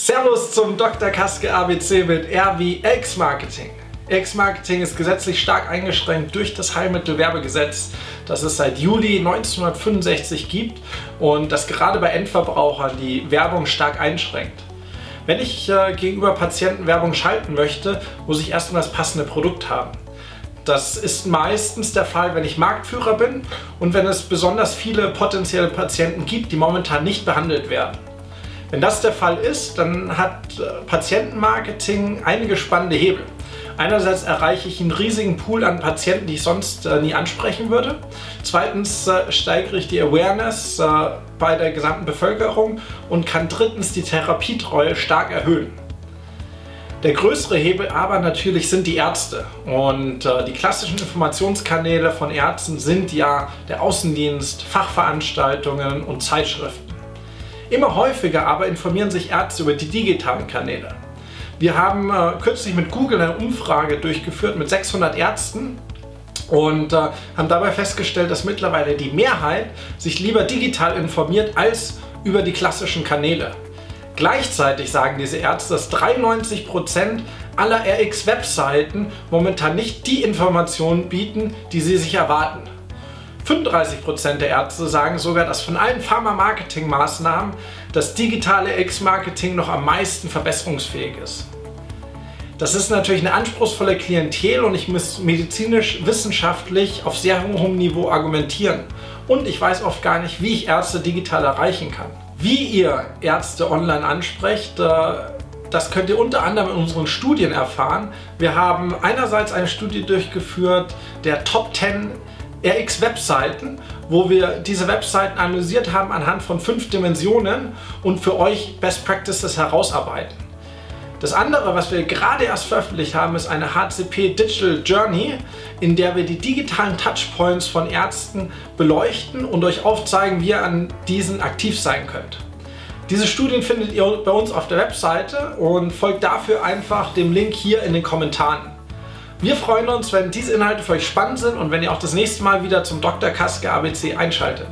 Servus zum Dr. Kaske ABC mit R wie X-Marketing. X-Marketing ist gesetzlich stark eingeschränkt durch das Heilmittelwerbegesetz, das es seit Juli 1965 gibt und das gerade bei Endverbrauchern die Werbung stark einschränkt. Wenn ich äh, gegenüber Patienten Werbung schalten möchte, muss ich erstmal das passende Produkt haben. Das ist meistens der Fall, wenn ich Marktführer bin und wenn es besonders viele potenzielle Patienten gibt, die momentan nicht behandelt werden. Wenn das der Fall ist, dann hat äh, Patientenmarketing einige spannende Hebel. Einerseits erreiche ich einen riesigen Pool an Patienten, die ich sonst äh, nie ansprechen würde. Zweitens äh, steigere ich die Awareness äh, bei der gesamten Bevölkerung und kann drittens die Therapietreue stark erhöhen. Der größere Hebel aber natürlich sind die Ärzte. Und äh, die klassischen Informationskanäle von Ärzten sind ja der Außendienst, Fachveranstaltungen und Zeitschriften. Immer häufiger aber informieren sich Ärzte über die digitalen Kanäle. Wir haben äh, kürzlich mit Google eine Umfrage durchgeführt mit 600 Ärzten und äh, haben dabei festgestellt, dass mittlerweile die Mehrheit sich lieber digital informiert als über die klassischen Kanäle. Gleichzeitig sagen diese Ärzte, dass 93% aller RX-Webseiten momentan nicht die Informationen bieten, die sie sich erwarten. 35% der Ärzte sagen sogar, dass von allen Pharma-Marketing-Maßnahmen das digitale X-Marketing noch am meisten verbesserungsfähig ist. Das ist natürlich eine anspruchsvolle Klientel und ich muss medizinisch-wissenschaftlich auf sehr hohem Niveau argumentieren. Und ich weiß oft gar nicht, wie ich Ärzte digital erreichen kann. Wie ihr Ärzte online ansprecht, äh, das könnt ihr unter anderem in unseren Studien erfahren. Wir haben einerseits eine Studie durchgeführt der Top 10 RX-Webseiten, wo wir diese Webseiten analysiert haben anhand von fünf Dimensionen und für euch Best Practices herausarbeiten. Das andere, was wir gerade erst veröffentlicht haben, ist eine HCP Digital Journey, in der wir die digitalen Touchpoints von Ärzten beleuchten und euch aufzeigen, wie ihr an diesen aktiv sein könnt. Diese Studien findet ihr bei uns auf der Webseite und folgt dafür einfach dem Link hier in den Kommentaren. Wir freuen uns, wenn diese Inhalte für euch spannend sind und wenn ihr auch das nächste Mal wieder zum Dr. Kaske ABC einschaltet.